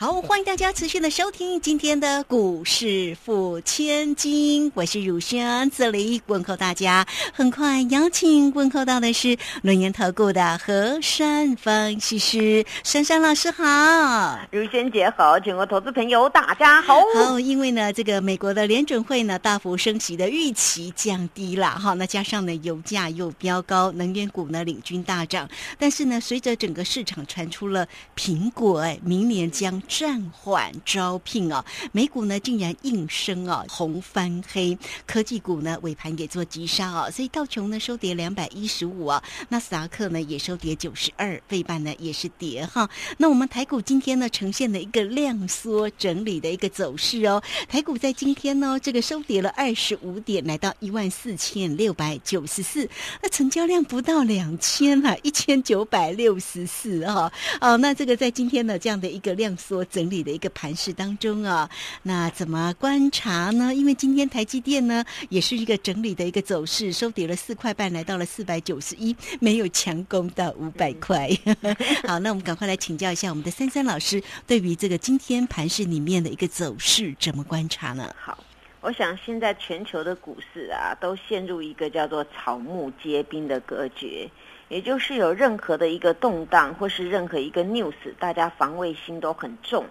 好，欢迎大家持续的收听今天的股市付千金，我是汝轩，这里问候大家。很快邀请问候到的是轮研投顾的何山分析师，珊珊老师好，汝轩姐好，全国投资朋友大家好。好，因为呢，这个美国的联准会呢大幅升息的预期降低了哈，那加上呢油价又飙高，能源股呢领军大涨，但是呢，随着整个市场传出了苹果哎，明年将暂缓招聘哦，美股呢竟然应声哦红翻黑，科技股呢尾盘也做急杀哦，所以道琼呢收跌两百一十五啊，纳斯达克呢也收跌九十二，费半呢也是跌哈。那我们台股今天呢呈现了一个量缩整理的一个走势哦，台股在今天呢这个收跌了二十五点，来到一万四千六百九十四，那成交量不到两千了，一千九百六十四哈哦，那这个在今天的这样的一个量缩。整理的一个盘势当中啊，那怎么观察呢？因为今天台积电呢也是一个整理的一个走势，收跌了四块半，来到了四百九十一，没有强攻到五百块。好，那我们赶快来请教一下我们的三三老师，对于这个今天盘市里面的一个走势怎么观察呢？好，我想现在全球的股市啊，都陷入一个叫做草木皆兵的格局。也就是有任何的一个动荡，或是任何一个 news，大家防卫心都很重，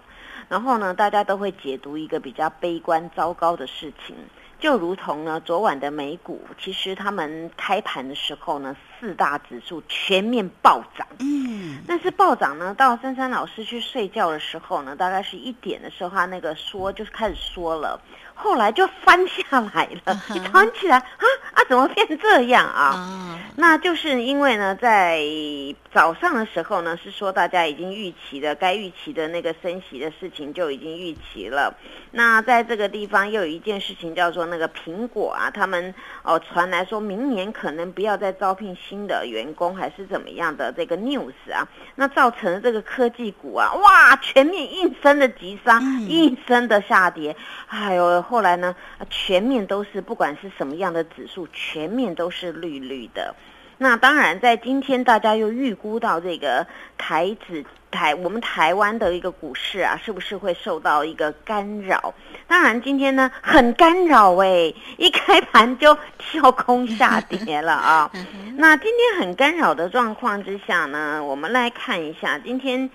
然后呢，大家都会解读一个比较悲观、糟糕的事情。就如同呢，昨晚的美股，其实他们开盘的时候呢，四大指数全面暴涨。嗯，但是暴涨呢，到珊珊老师去睡觉的时候呢，大概是一点的时候，他那个说就是开始说了，后来就翻下来了，一弹起来啊啊，怎么变这样啊？那就是因为呢，在早上的时候呢，是说大家已经预期的该预期的那个升息的事情就已经预期了。那在这个地方又有一件事情叫做。那个苹果啊，他们哦传来说明年可能不要再招聘新的员工，还是怎么样的这个 news 啊，那造成了这个科技股啊，哇，全面应声的急杀，应声的下跌，哎呦，后来呢，全面都是不管是什么样的指数，全面都是绿绿的。那当然，在今天大家又预估到这个台指台，我们台湾的一个股市啊，是不是会受到一个干扰？当然，今天呢很干扰哎，一开盘就跳空下跌了啊。那今天很干扰的状况之下呢，我们来看一下今天。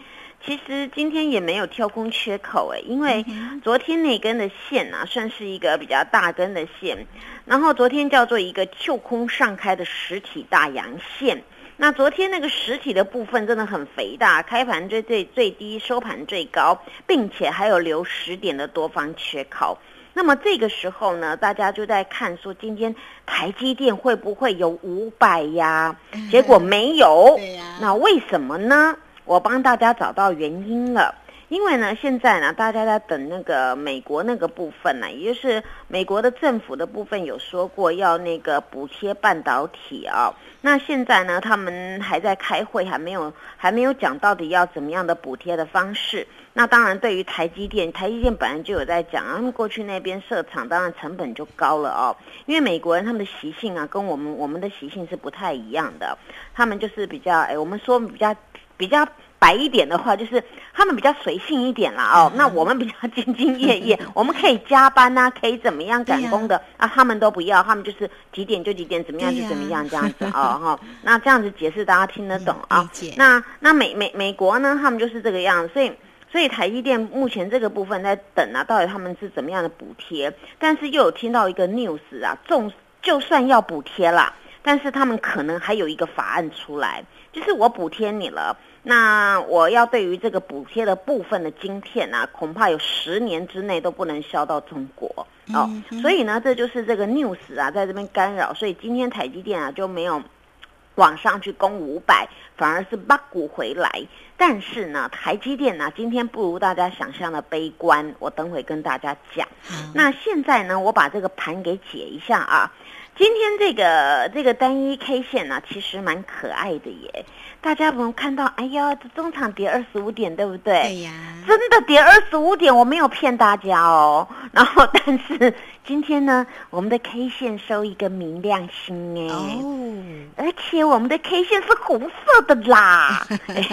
其实今天也没有跳空缺口哎，因为昨天那根的线啊，算是一个比较大根的线，然后昨天叫做一个跳空上开的实体大阳线。那昨天那个实体的部分真的很肥大，开盘最最最低，收盘最高，并且还有留十点的多方缺口。那么这个时候呢，大家就在看说今天台积电会不会有五百呀？结果没有，那为什么呢？我帮大家找到原因了，因为呢，现在呢，大家在等那个美国那个部分呢，也就是美国的政府的部分有说过要那个补贴半导体啊。那现在呢，他们还在开会，还没有还没有讲到底要怎么样的补贴的方式。那当然，对于台积电，台积电本来就有在讲，他们过去那边设厂，当然成本就高了哦。因为美国人他们的习性啊，跟我们我们的习性是不太一样的，他们就是比较哎，我们说比较。比较白一点的话，就是他们比较随性一点啦哦。那我们比较兢兢业业，我们可以加班呐，可以怎么样赶工的啊？他们都不要，他们就是几点就几点，怎么样就怎么样这样子哦哈。那这样子解释大家听得懂啊？那那美美美国呢？他们就是这个样，所以所以台积电目前这个部分在等啊，到底他们是怎么样的补贴？但是又有听到一个 news 啊，重就算要补贴啦，但是他们可能还有一个法案出来。就是我补贴你了，那我要对于这个补贴的部分的晶片啊，恐怕有十年之内都不能销到中国哦。所以呢，这就是这个 news 啊，在这边干扰，所以今天台积电啊就没有往上去攻五百，反而是八股回来。但是呢，台积电呢今天不如大家想象的悲观，我等会跟大家讲。那现在呢，我把这个盘给解一下啊。今天这个这个单一 K 线呢、其实蛮可爱的耶。大家有没有看到？哎呀，这中场跌二十五点，对不对？对呀，真的跌二十五点，我没有骗大家哦。然后，但是今天呢，我们的 K 线收一个明亮星哎，哦，而且我们的 K 线是红色的啦。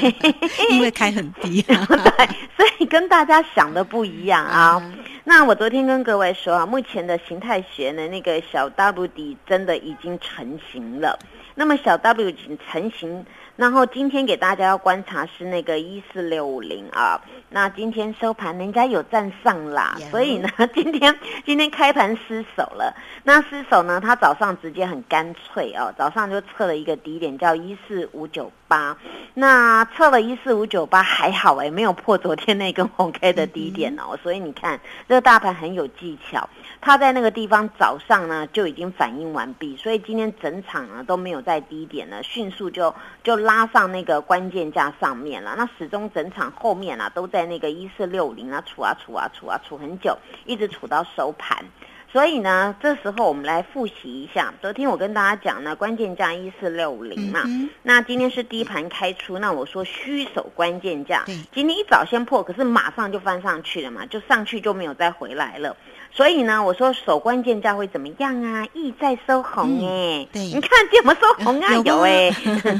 因为开很低啊，对，所以跟大家想的不一样啊。嗯那我昨天跟各位说啊，目前的形态学呢，那个小 W 底真的已经成型了。那么小 W 已经成型，然后今天给大家要观察是那个一四六五零啊。那今天收盘人家有站上啦有，所以呢，今天今天开盘失手了。那失手呢，它早上直接很干脆哦，早上就测了一个低点叫一四五九八，那测了一四五九八还好哎，没有破昨天那根红 K 的低点哦，所以你看这个大盘很有技巧，它在那个地方早上呢就已经反应完毕，所以今天整场呢都没有在低点呢，迅速就就拉拉上那个关键价上面了。那始终整场后面啊都在那个一四六零啊处啊处啊处啊处很久，一直处到收盘。所以呢，这时候我们来复习一下。昨天我跟大家讲呢，关键价一四六五零嘛，那今天是低盘开出，那我说虚守关键价，今天一早先破，可是马上就翻上去了嘛，就上去就没有再回来了。所以呢，我说守关键价会怎么样啊？意在收红哎、对你看这有没有收红啊？有哎、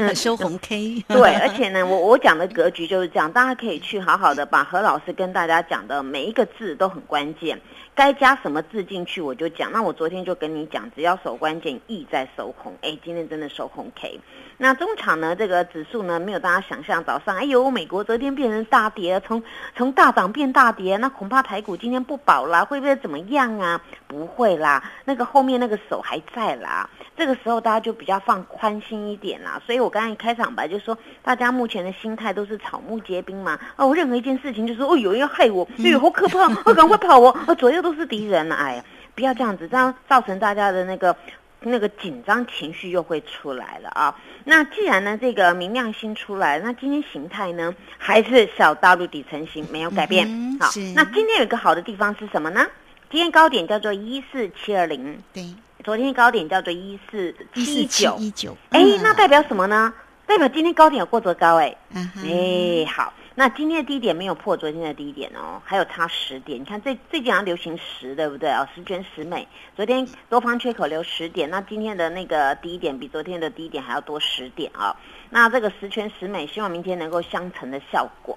哎，收红 K，对，而且呢，我我讲的格局就是这样，大家可以去好好的把何老师跟大家讲的每一个字都很关键，该加什么字进去我就讲。那我昨天就跟你讲，只要守关键，意在收红。哎，今天真的收红 K。那中场呢，这个指数呢没有大家想象，早上哎呦，美国昨天变成大跌，从从大涨变大跌，那恐怕台股今天不保啦，会不会怎么样啊？不会啦，那个后面那个手还在啦。这个时候大家就比较放宽心一点啦，所以我刚才开场白就说，大家目前的心态都是草木皆兵嘛。哦，任何一件事情就说，哦，有人要害我，哎呦，好可怕，哦，赶快跑哦，哦，左右都是敌人啊，哎呀，不要这样子，这样造成大家的那个。那个紧张情绪又会出来了啊！那既然呢，这个明亮星出来，那今天形态呢还是小大陆底成型，没有改变。好那今天有一个好的地方是什么呢？今天高点叫做一四七二零，对，昨天高点叫做一四七七九，一九，哎，那代表什么呢？代表今天高点有过多高哎，哎，好，那今天的低点没有破昨天的低点哦，还有差十点。你看最最近好像流行十，对不对哦？十全十美，昨天多方缺口留十点，那今天的那个低点比昨天的低点还要多十点啊、那这个十全十美，希望明天能够相乘的效果。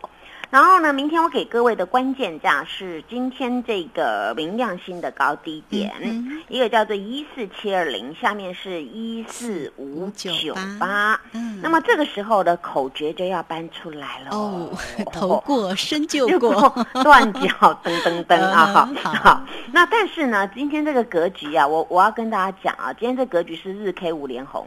然后呢，明天我给各位的关键价是今天这个明亮星的高低点，嗯一个叫做一四七二零，下面是一四五九八。嗯，那么这个时候的口诀就要搬出来了哦，头过身就就过，断脚噔噔噔啊！好嗯好好，那但是呢，今天这个格局啊，我我要跟大家讲啊，今天这格局是日 K 五连红，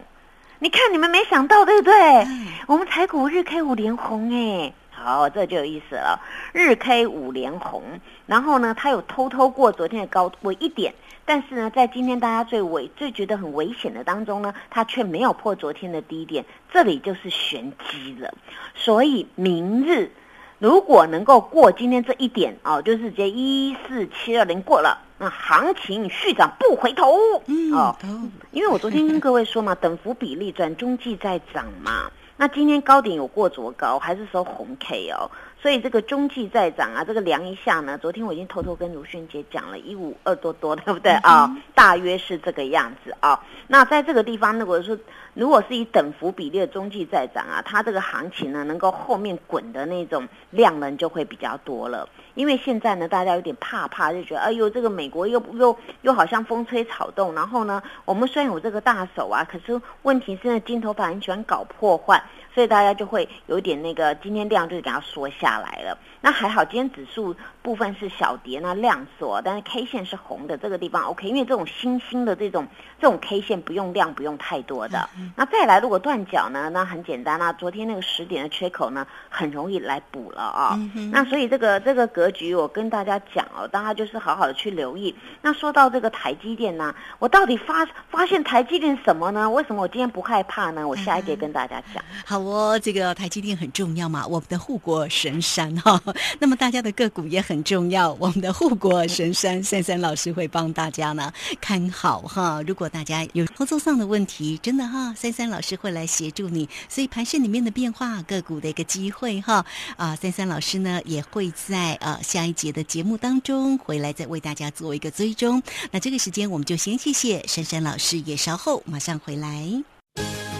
你看你们没想到对不对？哎我们台股日 K 五连红哎。好，这就有意思了。日 K 五连红，然后呢，它有偷偷过昨天的高位一点，但是呢，在今天大家最危、最觉得很危险的当中呢，它却没有破昨天的低点，这里就是玄机了。所以明日如果能够过今天这一点哦，就是直接一四七二零过了，那行情续涨不回头。嗯哦，哦，因为我昨天跟各位说嘛，等幅比例转中继在涨嘛。那今天高点有过昨高，还是收红 K 哦，所以这个中继再涨啊，这个量一下呢，昨天我已经偷偷跟卢迅姐讲了，一五二多多，对不对啊、大约是这个样子啊。那在这个地方，如果说如果是以等幅比例的中继再涨啊，它这个行情呢，能够后面滚的那种量能就会比较多了。因为现在呢，大家有点怕怕，就觉得哎呦，这个美国又又又好像风吹草动，然后呢，我们虽然有这个大手啊，可是问题是呢，金头发很喜欢搞破坏，所以大家就会有点那个今天量就是给它缩下来了。那还好，今天指数部分是小跌，那量缩，但是 K 线是红的，这个地方 OK，因为这种新兴的这种这种 K 线不用量不用太多的。那再来，如果断脚呢，那很简单啦、昨天那个十点的缺口呢，很容易来补了啊、那所以这个这个格局，我跟大家讲哦，大家就是好好的去留意。那说到这个台积电呢，我到底发发现台积电什么呢？为什么我今天不害怕呢？我下一节跟大家讲。好哦，这个台积电很重要嘛，我们的护国神山哈。那么大家的个股也很重要，我们的护国神山三三老师会帮大家呢看好哈。如果大家有操作上的问题，真的哈，三三老师会来协助你。所以盘市里面的变化，个股的一个机会哈啊，三三老师呢也会在呃下一节的节目当中回来再为大家做一个追踪。那这个时间我们就先谢谢珊珊老师，也稍后马上回来。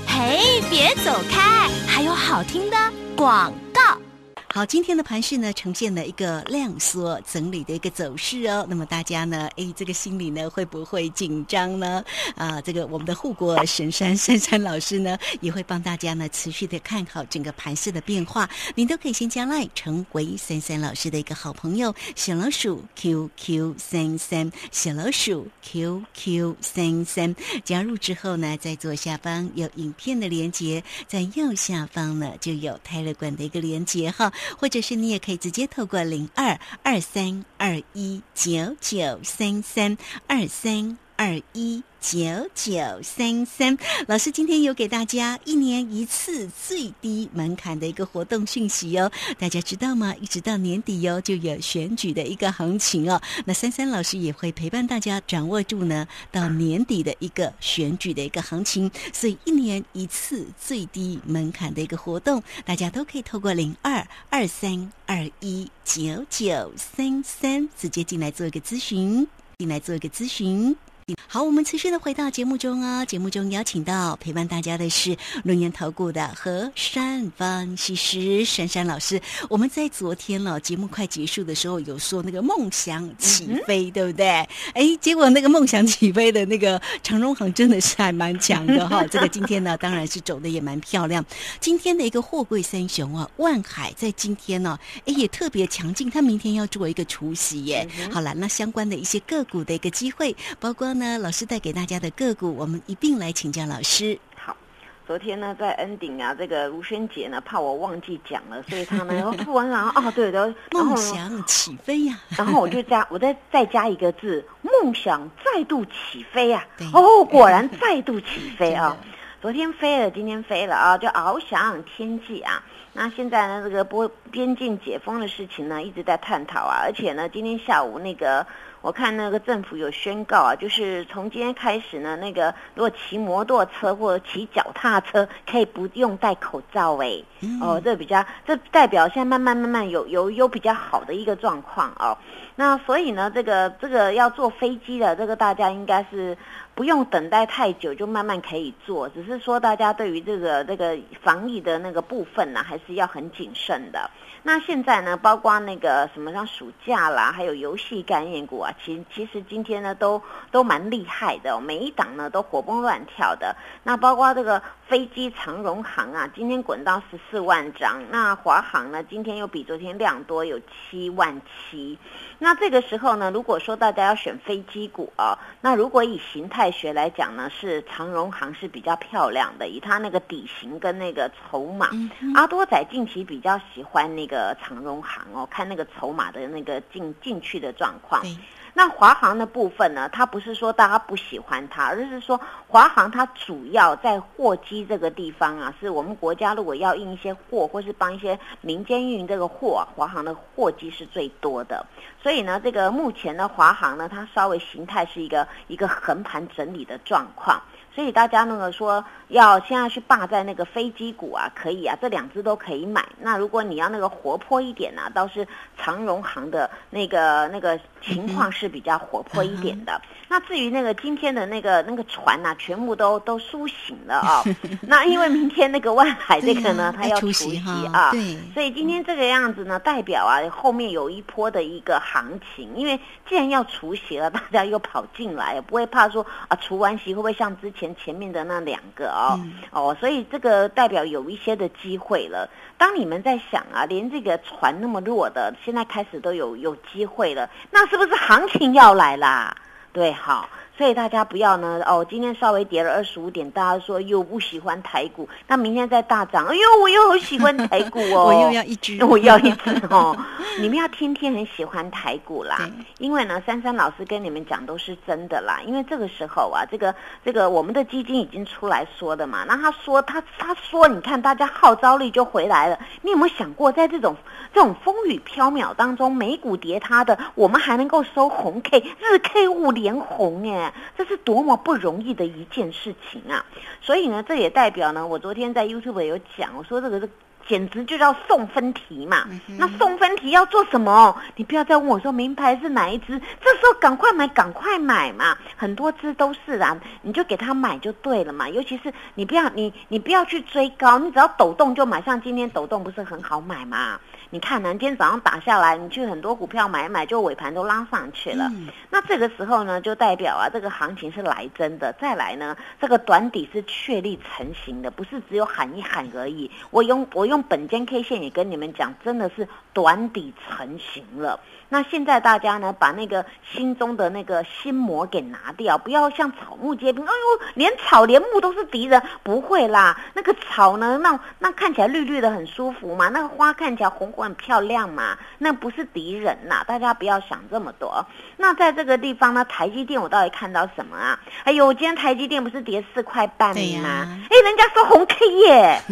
嘿，别走开，还有好听的广告。好，今天的盘势呢，呈现了一个量缩整理的一个走势哦。那么大家呢，哎，这个心里呢会不会紧张呢？啊，这个我们的护国神山珊珊老师呢，也会帮大家呢持续的看好整个盘势的变化。您都可以先加赖成为珊珊老师的一个好朋友，小老鼠 QQ 三三，小老鼠 QQ 三三。加入之后呢，在左下方有影片的连接，在右下方呢就有泰勒管的一个连接哈。或者是你也可以直接透过零二二三二一九九三三二三二一。九九三三，老师今天有给大家一年一次最低门槛的一个活动讯息哦，大家知道吗？一直到年底哦，就有选举的一个行情哦。那三三老师也会陪伴大家掌握住呢，到年底的一个选举的一个行情，所以一年一次最低门槛的一个活动，大家都可以透过零二二三二一九九三三直接进来做一个咨询，进来做一个咨询。好，我们持续的回到节目中啊。节目中邀请到陪伴大家的是龙岩投顾的何山方西师珊珊老师。我们在昨天了节目快结束的时候有说那个梦想起飞，对不对？哎，结果那个梦想起飞的那个长荣行真的是还蛮强的哈。这个今天呢，当然是走的也蛮漂亮。今天的一个货柜三雄啊，万海在今天呢，哎也特别强劲，他明天要做一个除夕耶。好了，那相关的一些个股的一个机会，包括。那老师带给大家的个股，我们一并来请教老师。好，昨天呢在 ending 啊，这个卢萱姐呢怕我忘记讲了，所以她呢又 突然啊，哦对的，梦想起飞呀，然后我就加，我再再加一个字，梦想再度起飞呀。哦，果然再度起飞啊！昨天飞了，今天飞了啊，就翱翔天际啊。那现在呢，这个波边境解封的事情呢，一直在探讨啊，而且呢，今天下午那个。我看那个政府有宣告啊，就是从今天开始呢，那个如果骑摩托车或者骑脚踏车，可以不用戴口罩哎，哦，这比较，这代表现在慢慢慢慢有有有比较好的一个状况哦。那所以呢，这个这个要坐飞机的这个大家应该是不用等待太久，就慢慢可以坐，只是说大家对于这个这个防疫的那个部分呢，还是要很谨慎的。那现在呢，包括那个什么像暑假啦，还有游戏概念股啊，其其实今天呢都都蛮厉害的，每一档呢都活蹦乱跳的。那包括这个飞机长荣航啊，今天滚到十四万张。那华航呢，今天又比昨天量多，有七万七。那这个时候呢，如果说大家要选飞机股啊，那如果以形态学来讲呢，是长荣航是比较漂亮的，以它那个底型跟那个筹码。阿多仔近期比较喜欢那个长荣行哦，看那个筹码的那个进进去的状况。那华航的部分呢？它不是说大家不喜欢它，而是说华航它主要在货机这个地方啊，是我们国家如果要运一些货，或是帮一些民间运这个货，华航的货机是最多的。所以呢，这个目前的华航呢，它稍微形态是一个一个横盘整理的状况。所以大家那个说要现在去霸在那个飞机股啊，可以啊，这两只都可以买。那如果你要那个活泼一点呢，倒是长荣行的那个那个情况是比较活泼一点的。那至于那个今天的那个那个船呐，全部都都苏醒了啊。那因为明天那个万海这个呢，它要除夕啊，对，所以今天这个样子呢，代表啊后面有一波的一个行情。因为既然要除夕了，大家又跑进来，也不会怕说啊除完席会不会像之前。前面的那两个哦哦，所以这个代表有一些的机会了。当你们在想啊，连这个船那么弱的，现在开始都有有机会了，那是不是行情要来啦？对，好。所以大家不要呢哦，今天稍微跌了二十五点，大家说又不喜欢台股，那明天再大涨，哎呦，我又好喜欢台股哦，我又要一只，我要一只哦。你们要天天很喜欢台股啦，因为呢，珊珊老师跟你们讲都是真的啦。因为这个时候啊，这个这个我们的基金已经出来说的嘛，那他说他他说，你看大家号召力就回来了。你有没有想过，在这种这种风雨飘渺当中，美股跌塌的，我们还能够收红 K，日 K 五连红哎，这是多么不容易的一件事情啊！所以呢，这也代表呢，我昨天在 YouTube 有讲，我说这个是。简直就叫送分题嘛！那送分题要做什么？你不要再问我说名牌是哪一只，这时候赶快买，赶快买嘛！很多只都是啊，你就给他买就对了嘛。尤其是你不要你你不要去追高，你只要抖动就买。像今天抖动不是很好买嘛？你看呢，今天早上打下来，你去很多股票买买，就尾盘都拉上去了。那这个时候呢，就代表啊，这个行情是来真的。再来呢，这个短底是确立成型的，不是只有喊一喊而已。我用我用本间 K 线也跟你们讲，真的是短底成型了。那现在大家呢，把那个心中的那个心魔给拿掉，不要像草木皆兵。哎呦，连草连木都是敌人，不会啦。那个草呢，那那看起来绿绿的很舒服嘛，那个花看起来红红很漂亮嘛，那不是敌人呐。大家不要想这么多。那在这个地方呢，台积电我到底看到什么啊？哎呦，今天台积电不是跌四块半吗？哎、人家说红 K 耶，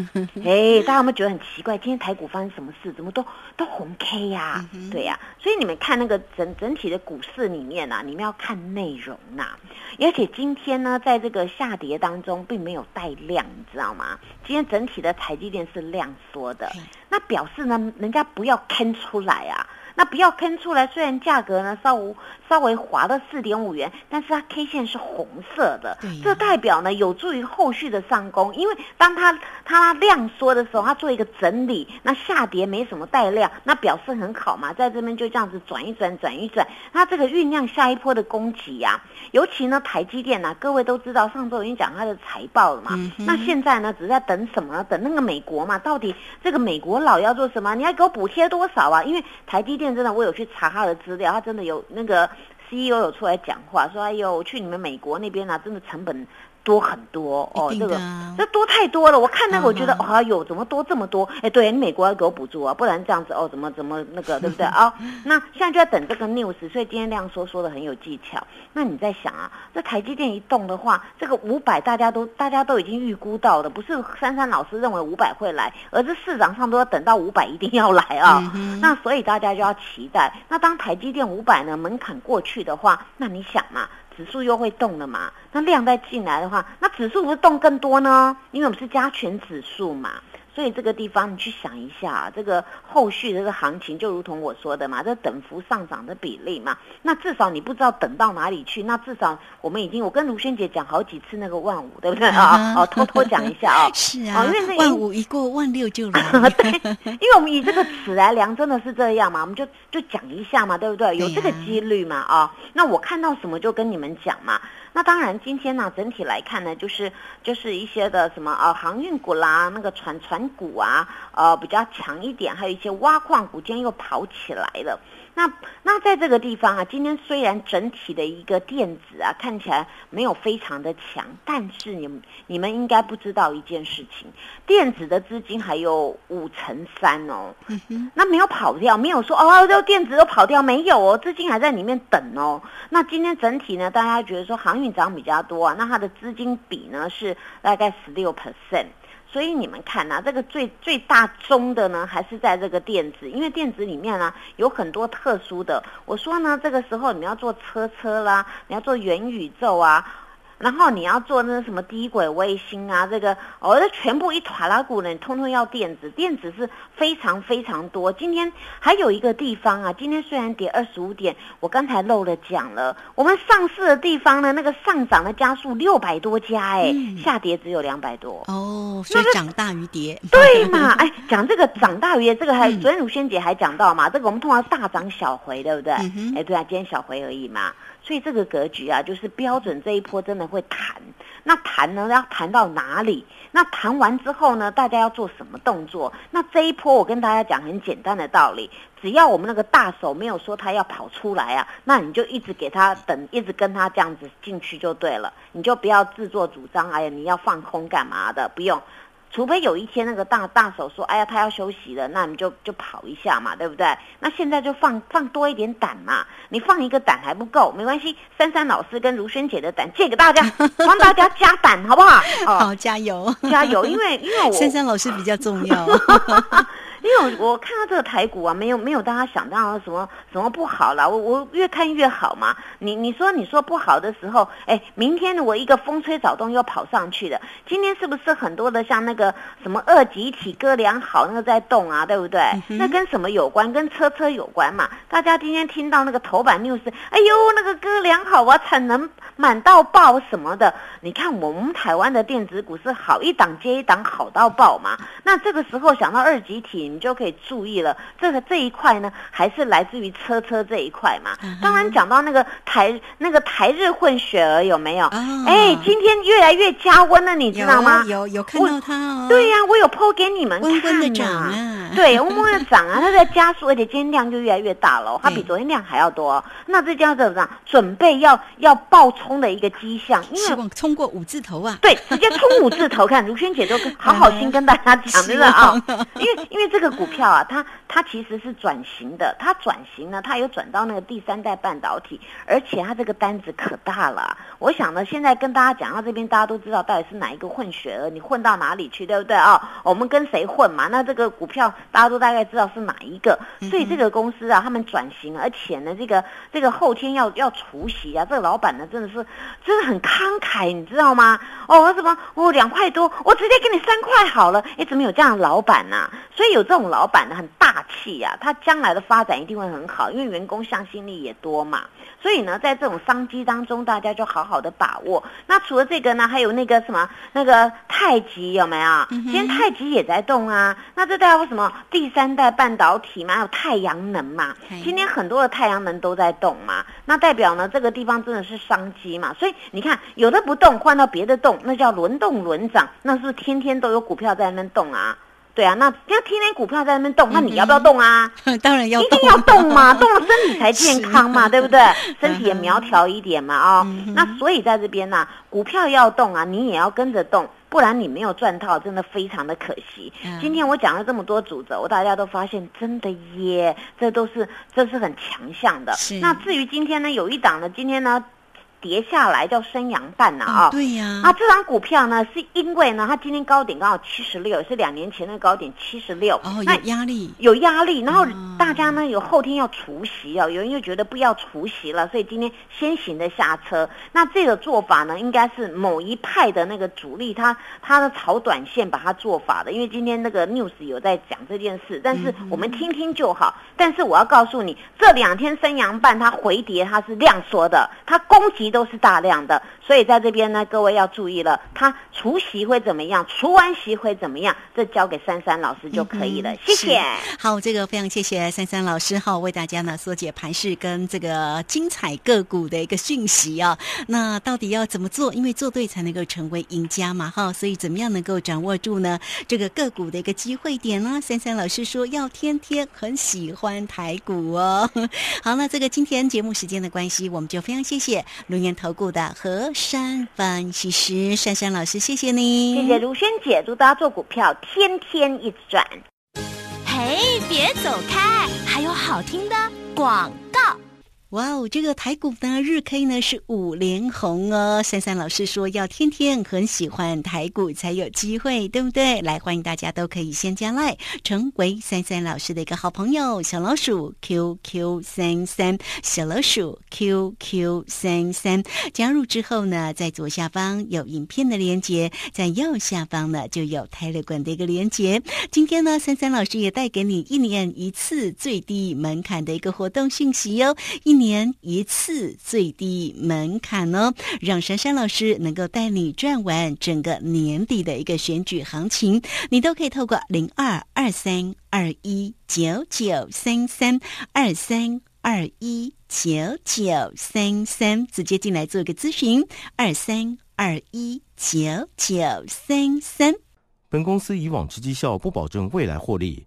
哎，大家有没有觉得很奇怪？今天台股发生什么事？怎么都都红 K 呀、对呀、所以你们看那个整整体的股市里面啊，你们要看内容呐、而且今天呢，在这个下跌当中，并没有带量，你知道吗？今天整体的台积电是量缩的，那表示呢，人家不要坑出来啊。那不要坑出来，虽然价格呢稍微稍微滑了四点五元，但是它 K 线是红色的这代表呢有助于后续的上攻，因为当它它量缩的时候，它做一个整理，那下跌没什么带量，那表示很好嘛，在这边就这样子转一转转一转，它这个酝酿下一波的攻击呀、尤其呢台积电呐、各位都知道上周已经讲它的财报了嘛，嗯那现在呢只是在等什么呢？等那个美国嘛，到底这个美国佬要做什么？你要给我补贴多少啊？因为台积电真的，我有去查他的资料，他真的有那个 CEO 有出来讲话，说哎呦，我去你们美国那边啊，真的成本多很多哦，这个这多太多了。我看那个，我觉得哎呦，怎么多这么多？哎，对你美国要给我补助啊，不然这样子哦，怎么怎么那个，对不对啊？那现在就在等这个 news，所以今天量缩说的很有技巧。那你在想啊，这台积电一动的话，这个五百大家都大家都已经预估到的，不是珊珊老师认为五百会来，而是市场上都要等到五百一定要来啊。那所以大家就要期待。那当台积电五百呢门槛过去去的话，那你想嘛，指数又会动了嘛？那量再进来的话，那指数不是动更多呢？因为我们是加权指数嘛。所以这个地方你去想一下、啊，这个后续的这个行情就如同我说的嘛，这等幅上涨的比例嘛，那至少你不知道等到哪里去，那至少我们已经我跟卢萱姐讲好几次那个万五，对不对啊？哦，偷偷讲一下啊、是啊，哦因为那万五一过万六就来，对，因为我们以这个尺来量，真的是这样嘛，我们就就讲一下嘛，对不对？有这个几率嘛啊、那我看到什么就跟你们讲嘛。那当然，今天呢，整体来看呢，就是就是一些的什么啊，航运股啦，那个船船股啊，呃，比较强一点，还有一些挖矿股，今天又跑起来了。那那在这个地方啊，今天虽然整体的一个电子啊看起来没有非常的强，但是你们你们应该不知道一件事情，电子的资金还有五成三哦，嗯，那没有跑掉，没有说哦，这电子都跑掉，没有哦，资金还在里面等哦。那今天整体呢，大家觉得说航运涨比较多啊，那它的资金比呢是大概十六 percent。所以你们看呐、这个最最大宗的呢，还是在这个电子，因为电子里面呢有很多特殊的。我说呢，这个时候你要做车车啦，你要做元宇宙啊，然后你要做那什么低轨卫星啊，这个哦，这全部一塔拉股呢，你通通要电子，电子是非常非常多。今天还有一个地方啊，今天虽然跌二十五点，我刚才漏了讲了，我们上市的地方呢，那个上涨的家数六百多家，哎、嗯下跌只有两百多。哦，所以涨大于跌，对嘛？哎，讲这个涨大于这个还，嗯昨天乳仙姐还讲到嘛，这个我们通常大涨小回，对不对？哎，对啊，今天小回而已嘛。所以这个格局啊，就是标准这一波真的会弹。那弹呢，要弹到哪里？那盘完之后呢，大家要做什么动作？那这一波我跟大家讲很简单的道理，只要我们那个大手没有说他要跑出来啊，那你就一直给他等，一直跟他这样子进去就对了，你就不要自作主张，哎呀，你要放空干嘛的？不用。除非有一天那个大大手说，哎呀，他要休息了，那你就就跑一下嘛，对不对？那现在就放放多一点胆嘛，你放一个胆还不够，没关系，珊珊老师跟如萱姐的胆借给大家，帮大家加胆，好不好？好，加油，加油，因为因为我珊珊老师比较重要。因为我看到这个台股啊，没有没有大家想到什么什么不好了，我我越看越好嘛。你你说你说不好的时候，哎，明天我一个风吹草动又跑上去了。今天是不是很多的像那个什么二级体哥良好那个在动啊，对不对？那跟什么有关？跟车车有关嘛。大家今天听到那个头版 news，哎呦，那个哥良好啊，产能满到爆什么的。你看我们台湾的电子股是好一档接一档好到爆嘛。那这个时候想到二级体。你就可以注意了，这个这一块呢，还是来自于车车这一块嘛。当然讲到那个台那个台日混血儿有没有？哎，今天越来越加温了，你知道吗？有有看到它哦。对呀，我有剖给你们看。温温的涨啊，对，温温的涨啊，它在加速，而且今天量就越来越大了，它比昨天量还要多。那这叫怎么样？准备要要爆冲的一个迹象，希望冲过五字头啊！对，直接冲五字头，看如萱姐都好好心跟大家讲，真的啊，因为因为这个。股票啊，它它其实是转型的，它转型呢，它有转到那个第三代半导体，而且它这个单子可大了。我想呢，现在跟大家讲到这边，大家都知道到底是哪一个混血儿，你混到哪里去，对不对啊？我们跟谁混嘛？那这个股票大家都大概知道是哪一个，所以这个公司啊，他们转型，而且呢，这个这个后天要要除息啊，这个老板呢真的是真的很慷慨，你知道吗？哦，什么哦两块多，我直接给你三块好了。哎，怎么有这样的老板呢？所以有这种老板呢，很大气呀，他将来的发展一定会很好，因为员工向心力也多嘛。所以呢，在这种商机当中，大家就好好的把握。那除了这个呢，还有那个什么，那个太极有没有？今天太极也在动啊。那这代表什么？第三代半导体嘛，还有太阳能嘛。今天很多的太阳能都在动嘛。那代表呢，这个地方真的是商机嘛。所以你看，有的不动，换到别的动，那叫轮动轮涨。那是不是天天都有股票在那边动啊？对啊，那要天天股票在那边动，那你要不要动啊？当然要，一定要动嘛，动了身体才健康嘛，对不对？身体也苗条一点嘛，啊，那所以在这边呢，股票要动啊，你也要跟着动，不然你没有赚到，真的非常的可惜。今天我讲了这么多主轴，大家都发现真的耶，这都是这是很强项的。那至于今天呢，有一档呢，今天呢。跌下来叫升阳半呐啊，对呀，啊这张股票呢是因为呢它今天高点刚好七十六，是两年前的高点七十六，哦有压力有压力，然后大家呢有后天要除息哦，有人又觉得不要除息了，所以今天先行的下车。那这个做法呢，应该是某一派的那个主力他他的炒短线把它做法的，因为今天那个 news 有在讲这件事，但是我们听听就好。但是我要告诉你，这两天升阳半它回跌它是量缩的，它攻击。都是大量的，所以在这边呢，各位要注意了，它除息会怎么样？除完息会怎么样？这交给珊珊老师就可以了。谢谢。好，这个非常谢谢珊珊老师哈，为大家呢缩解盘势跟这个精彩个股的一个讯息啊。那到底要怎么做？因为做对才能够成为赢家嘛哈，所以怎么样能够掌握住呢？这个个股的一个机会点呢？珊珊老师说要天天很喜欢台股哦。好，那这个今天节目时间的关系，我们就非常谢谢轮。投顾的何山分析师珊珊老师，谢谢你，谢谢卢萱姐，祝大家做股票天天一直赚。嘿，别走开，还有好听的广告。哇哦，这个台股呢，日 K 呢是五连红哦。珊珊老师说要天天很喜欢台股才有机会，对不对？来，欢迎大家都可以先加来，成为珊珊老师的一个好朋友。小老鼠 QQ 三三，小老鼠 QQ 三三，加入之后呢，在左下方有影片的连接，在右下方呢就有泰勒管的一个连接。今天呢，珊珊老师也带给你一年一次最低门槛的一个活动讯息哟，一。年年一次最低门槛哦，让珊珊老师能够带你赚完整个年底的一个选举行情，你都可以透过零二二三二一九九三三二三二一九九三三直接进来做个咨询，二三二一九九三三。本公司以往之绩效不保证未来获利，